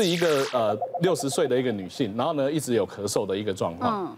是一个呃六十岁的一个女性，然后呢一直有咳嗽的一个状况。嗯，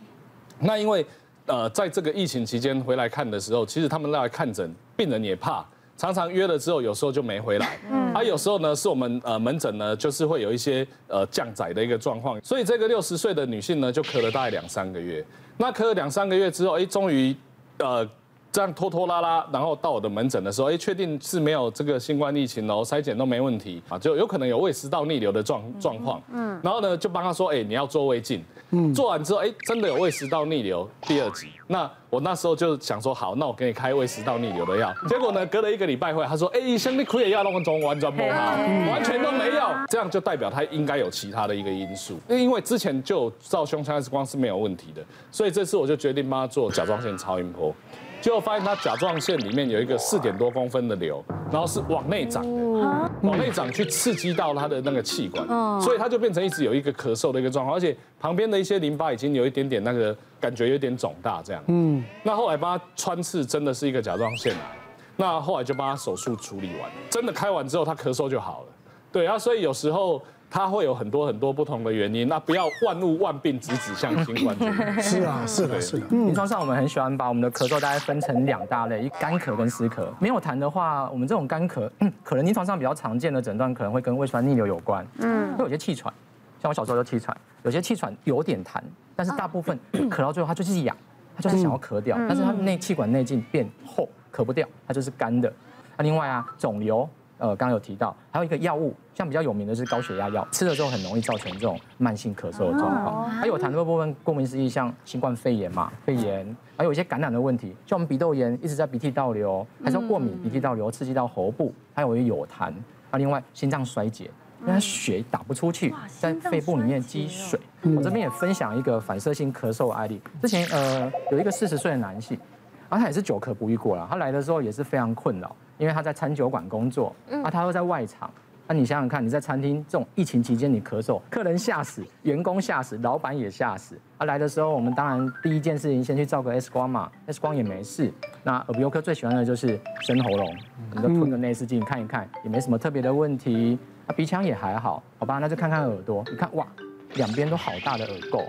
那因为呃在这个疫情期间回来看的时候，其实他们来看诊，病人也怕，常常约了之后有时候就没回来。嗯，而有时候呢是我们呃门诊呢就是会有一些呃降载的一个状况，所以这个六十岁的女性呢就咳了大概两三个月。那咳了两三个月之后，哎，终于呃。这样拖拖拉拉，然后到我的门诊的时候，哎，确定是没有这个新冠疫情哦，筛检都没问题啊，就有可能有胃食道逆流的状状况。嗯，然后呢，就帮他说，哎，你要做胃镜。嗯，做完之后，哎，真的有胃食道逆流第二级。那我那时候就想说，好，那我给你开胃食道逆流的药。结果呢，隔了一个礼拜回来，他说，哎，像你开的药那么重，完全没有，完全都没有。这样就代表他应该有其他的一个因素，因为之前就照胸腔 X 光是没有问题的，所以这次我就决定帮他做甲状腺超音波。结果发现他甲状腺里面有一个四点多公分的瘤，然后是往内长的，往内长去刺激到他的那个气管，所以他就变成一直有一个咳嗽的一个状况，而且旁边的一些淋巴已经有一点点那个感觉有点肿大这样。嗯，那后来帮他穿刺真的是一个甲状腺癌，那后来就帮他手术处理完，真的开完之后他咳嗽就好了。对啊，所以有时候。它会有很多很多不同的原因，那不要万物万病只指向新冠。是啊，是的，是的。临床上我们很喜欢把我们的咳嗽大概分成两大类，一干咳跟湿咳。没有痰的话，我们这种干咳，可能临床上比较常见的诊断可能会跟胃酸逆流有关。嗯，会有些气喘，像我小时候就气喘，有些气喘有点痰，但是大部分咳到最后它就是痒，它就是想要咳掉，但是它内气管内径变厚，咳不掉，它就是干的。那另外啊，肿瘤。呃，刚刚有提到，还有一个药物，像比较有名的是高血压药，吃了之后很容易造成这种慢性咳嗽的状况。还有痰的部分，顾名思义，像新冠肺炎嘛，肺炎，还有一些感染的问题，像我们鼻窦炎一直在鼻涕倒流，还是要过敏，鼻涕倒流刺激到喉部，还有有痰。啊，另外心脏衰竭，因为血打不出去，在肺部里面积水。我这边也分享一个反射性咳嗽的案例，之前呃有一个四十岁的男性，啊他也是久咳不愈过了，他来的时候也是非常困扰。因为他在餐酒馆工作，啊，他又在外场，那你想想看，你在餐厅这种疫情期间你咳嗽，客人吓死，员工吓死，老板也吓死。啊，来的时候我们当然第一件事情先去照个 X 光嘛，X 光也没事。那耳鼻喉科最喜欢的就是伸喉咙，你就吞个内视镜看一看，也没什么特别的问题。啊，鼻腔也还好，好吧，那就看看耳朵，你看哇，两边都好大的耳垢。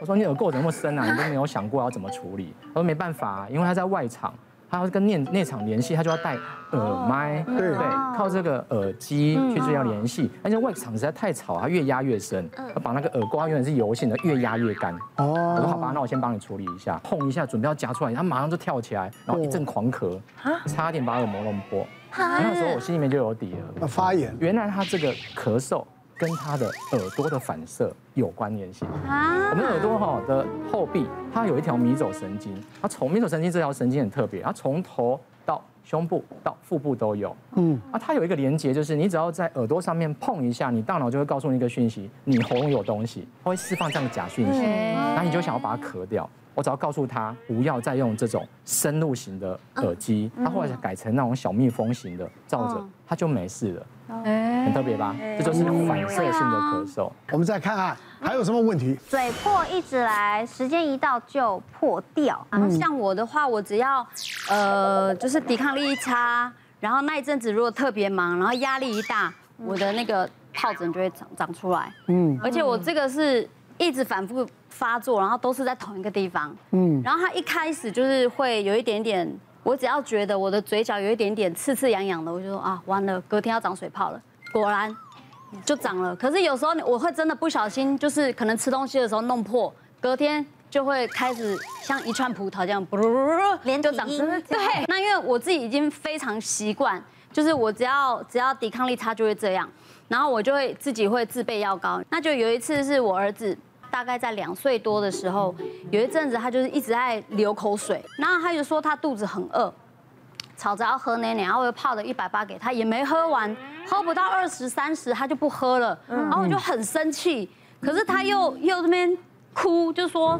我说你耳垢怎么那么深啊？你都没有想过要怎么处理？他说没办法，因为他在外场。他要跟内内场联系，他就要戴耳麦，对。不对？靠这个耳机去做要联系，而且外场实在太吵，他越压越深，他把那个耳刮原本是油性的，越压越干。哦，我说好吧，那我先帮你处理一下，碰一下，准备要夹出来，他马上就跳起来，然后一阵狂咳，差点把耳膜弄破。那时候我心里面就有底了，发炎。原来他这个咳嗽。跟他的耳朵的反射有关联性啊！我们耳朵哈的后壁，它有一条迷走神经，它从迷走神经这条神经很特别，它从头到胸部到腹部都有。嗯，啊，它有一个连接，就是你只要在耳朵上面碰一下，你大脑就会告诉你一个讯息，你喉咙有东西，它会释放这样的假讯息，然后你就想要把它咳掉。我只要告诉他不要再用这种深入型的耳机，他后来改成那种小蜜蜂型的，罩着他就没事了。很特别吧？这就是反射性的咳嗽。我们再看看还有什么问题？嘴破一直来，时间一到就破掉。然后，像我的话，我只要呃，就是抵抗力一差，然后那一阵子如果特别忙，然后压力一大，我的那个疱疹就会长长出来。嗯，而且我这个是一直反复发作，然后都是在同一个地方。嗯，然后它一开始就是会有一点点。我只要觉得我的嘴角有一点点刺刺痒痒的，我就说啊，完了，隔天要长水泡了。果然就长了。可是有时候我会真的不小心，就是可能吃东西的时候弄破，隔天就会开始像一串葡萄这样，噗噜噜噜，连就长。对，那因为我自己已经非常习惯，就是我只要只要抵抗力差就会这样，然后我就会自己会自备药膏。那就有一次是我儿子。大概在两岁多的时候，有一阵子他就是一直在流口水，然后他就说他肚子很饿，吵着要喝奶奶，然后我又泡了一百八给他，也没喝完，喝不到二十三十他就不喝了，然后我就很生气，可是他又又这边哭，就说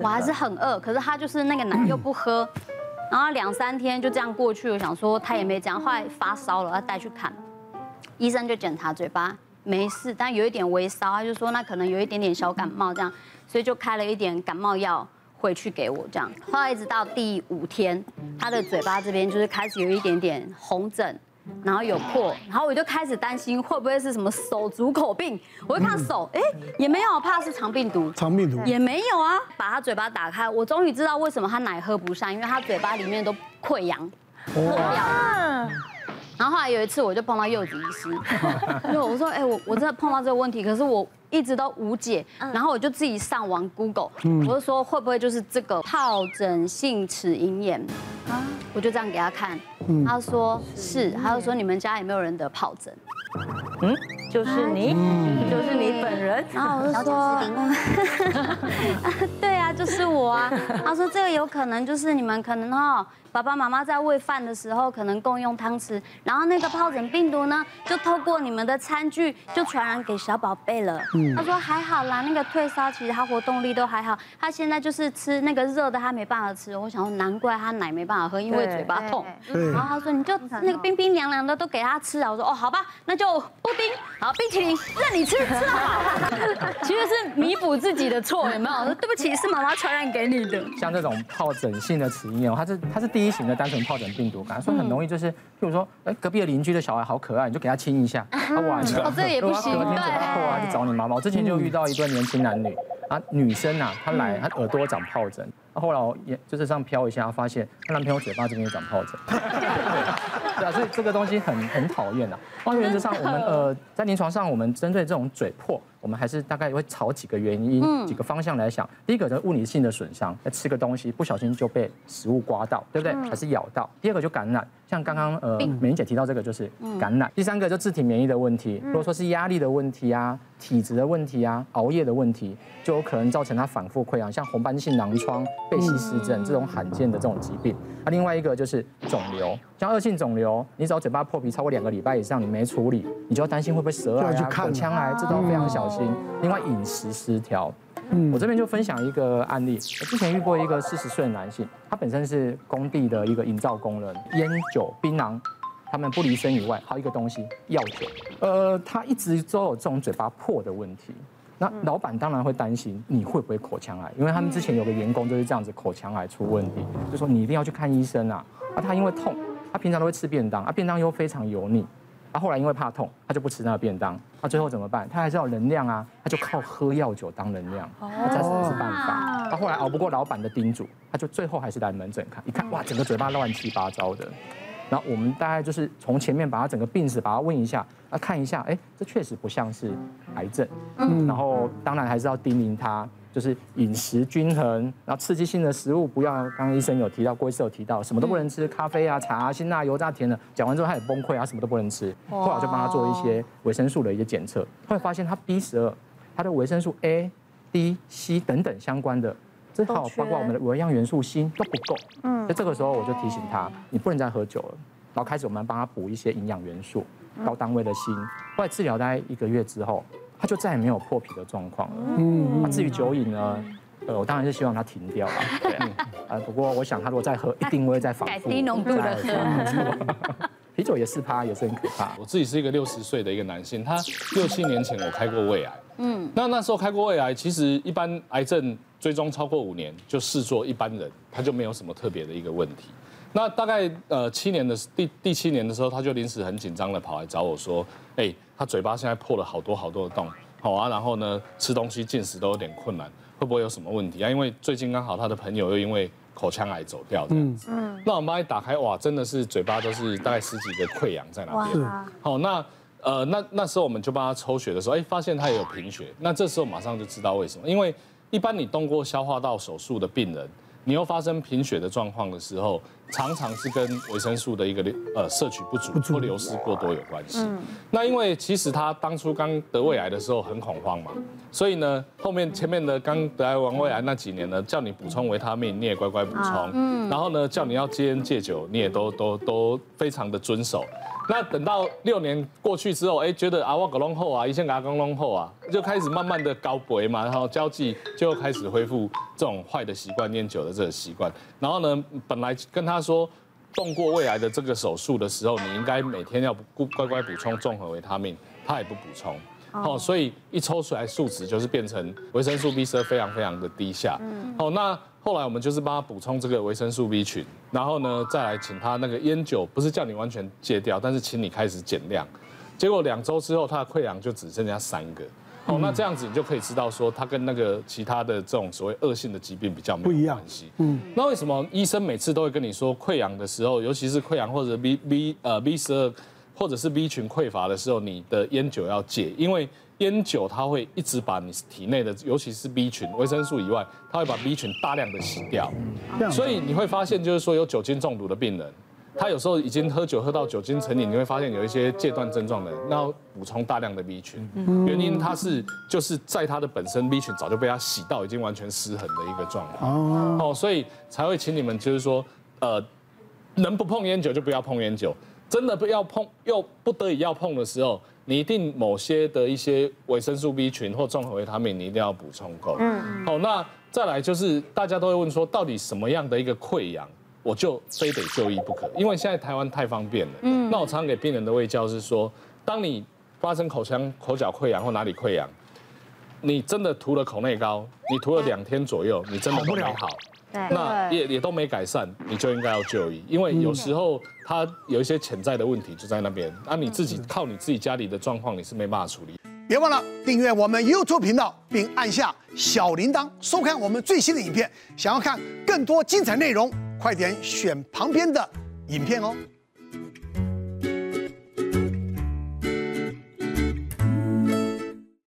我还是很饿，可是他就是那个奶又不喝，然后两三天就这样过去，我想说他也没讲，后来发烧了，要带去看，医生就检查嘴巴。没事，但有一点微烧，他就说那可能有一点点小感冒这样，所以就开了一点感冒药回去给我这样。后来一直到第五天，他的嘴巴这边就是开始有一点点红疹，然后有破，然后我就开始担心会不会是什么手足口病。我就看手，哎，也没有，怕是肠病毒。肠病毒也没有啊。把他嘴巴打开，我终于知道为什么他奶喝不上，因为他嘴巴里面都溃疡。哇！然后后来有一次，我就碰到柚子医师，就我说，哎，我我真的碰到这个问题，可是我一直都无解。然后我就自己上网 Google，我就说会不会就是这个疱疹性齿龈炎啊？我就这样给他看，他说是，他就说你们家有没有人得疱疹？嗯，就是你，就是你本人。然后我就说 对啊，就是我啊。他说这个有可能就是你们可能哦。爸爸妈妈在喂饭的时候可能共用汤匙，然后那个疱疹病毒呢，就透过你们的餐具就传染给小宝贝了。他说还好啦，那个退烧其实他活动力都还好，他现在就是吃那个热的他没办法吃。我想说难怪他奶没办法喝，因为嘴巴痛。然后他说你就那个冰冰凉凉的都给他吃啊。我说哦好吧，那就布丁，好冰淇淋任你吃，吃得好。其实是弥补自己的错，有没有？对不起，是妈妈传染给你的。像这种疱疹性的齿龈炎，它是它是第一型的单纯疱疹病毒感，所以很容易就是，譬如说，哎，隔壁的邻居的小孩好可爱，你就给他亲一下，他玩了。哦，这也不行。隔天嘴巴破啊，就找你妈妈。我之前就遇到一对年轻男女，啊，女生啊，她来，她耳朵长疱疹，后来我也就是这样飘一下，发现她男朋友嘴巴这边也长疱疹。对啊，所以这个东西很很讨厌啊。原则上，我们呃在临床上，我们针对这种嘴破。我们还是大概会朝几个原因、几个方向来想。第一个就是物理性的损伤，那吃个东西不小心就被食物刮到，对不对？还是咬到。第二个就感染，像刚刚呃美玲姐提到这个就是感染。第三个就自体免疫的问题，如果说是压力的问题啊、体质的问题啊、熬夜的问题，就有可能造成它反复溃疡，像红斑性狼疮、贝希氏症这种罕见的这种疾病。那另外一个就是肿瘤，像恶性肿瘤，你只要嘴巴破皮超过两个礼拜以上，你没处理，你就要担心会不会舌癌啊、口腔癌，这都非常小心。另外饮食失调，嗯，我这边就分享一个案例。我之前遇过一个四十岁的男性，他本身是工地的一个营造工人，烟酒槟榔，他们不离身以外，还有一个东西药酒。呃，他一直都有这种嘴巴破的问题。那老板当然会担心你会不会口腔癌，因为他们之前有个员工就是这样子口腔癌出问题，就说你一定要去看医生啊。啊，他因为痛，他平常都会吃便当，啊，便当又非常油腻。他后来因为怕痛，他就不吃那个便当。他最后怎么办？他还是要能量啊，他就靠喝药酒当能量。那这才是办法。他后来熬不过老板的叮嘱，他就最后还是来门诊看。一看，哇，整个嘴巴乱七八糟的。然后我们大概就是从前面把他整个病史把他问一下，啊，看一下，哎，这确实不像是癌症。嗯。然后当然还是要叮咛他。就是饮食均衡，然后刺激性的食物不要。刚刚医生有提到，郭医师有提到，什么都不能吃，咖啡啊、茶啊、辛辣、油炸、甜的。讲完之后他也崩溃啊，什么都不能吃。后来我就帮他做一些维生素的一些检测，后来发现他 B 十二，他的维生素 A、D、C 等等相关的，这好包括我们的微量元素锌都不够。嗯，所以这个时候我就提醒他，你不能再喝酒了。然后开始我们帮他补一些营养元素，高单位的锌。后来治疗大概一个月之后。他就再也没有破皮的状况了。嗯，那至于酒瘾呢？呃，我当然是希望他停掉了。对，啊，不过我想他如果再喝，一定会再反复。低浓度的喝。啤酒也是怕，也是很可怕。我自己是一个六十岁的一个男性，他六七年前我开过胃癌。嗯，那那时候开过胃癌，其实一般癌症追踪超过五年就视作一般人，他就没有什么特别的一个问题。那大概呃七年的第第七年的时候，他就临时很紧张的跑来找我说，哎。他嘴巴现在破了好多好多的洞，好啊，然后呢，吃东西进食都有点困难，会不会有什么问题啊？因为最近刚好他的朋友又因为口腔癌走掉这样子，嗯，那我们把一打开，哇，真的是嘴巴都是大概十几个溃疡在那边，好，那呃那那时候我们就帮他抽血的时候，哎，发现他也有贫血，那这时候马上就知道为什么，因为一般你动过消化道手术的病人。你又发生贫血的状况的时候，常常是跟维生素的一个呃摄取不足或流失过多有关系。那因为其实他当初刚得胃癌的时候很恐慌嘛，所以呢，后面前面的刚得癌完胃癌那几年呢，叫你补充维他命，你也乖乖补充。嗯。然后呢，叫你要戒烟戒酒，你也都都都非常的遵守。那等到六年过去之后，哎，觉得啊，我搞弄后啊，一线搞弄后啊，就开始慢慢的高肥嘛，然后交际就开始恢复这种坏的习惯，烟酒的这个习惯。然后呢，本来跟他说动过胃癌的这个手术的时候，你应该每天要乖乖补充综合维他命，他也不补充。哦，所以一抽出来数值就是变成维生素 B 十二非常非常的低下。嗯，好，那后来我们就是帮他补充这个维生素 B 群，然后呢再来请他那个烟酒，不是叫你完全戒掉，但是请你开始减量。结果两周之后，他的溃疡就只剩下三个。哦，那这样子你就可以知道说，它跟那个其他的这种所谓恶性的疾病比较没有关系。嗯，那为什么医生每次都会跟你说溃疡的时候，尤其是溃疡或者 B B 呃 B 十二或者是 B 群匮乏的时候，你的烟酒要戒，因为烟酒它会一直把你体内的，尤其是 B 群维生素以外，它会把 B 群大量的洗掉。所以你会发现，就是说有酒精中毒的病人。他有时候已经喝酒喝到酒精成瘾，你会发现有一些戒断症状的，那要补充大量的 B 群，原因他是就是在它的本身 B 群早就被它洗到已经完全失衡的一个状况哦，所以才会请你们就是说，呃，能不碰烟酒就不要碰烟酒，真的不要碰又不得已要碰的时候，你一定某些的一些维生素 B 群或综合维他命你一定要补充够。嗯，好，那再来就是大家都会问说，到底什么样的一个溃疡？我就非得就医不可，因为现在台湾太方便了。嗯，那我常常给病人的卫教是说，当你发生口腔、口角溃疡或哪里溃疡，你真的涂了口内膏，你涂了两天左右，你真的都没好，那也也都没改善，你就应该要就医，因为有时候它有一些潜在的问题就在那边，那你自己靠你自己家里的状况，你是没办法处理。别忘了订阅我们 YouTube 频道，并按下小铃铛，收看我们最新的影片。想要看更多精彩内容。快点选旁边的影片哦。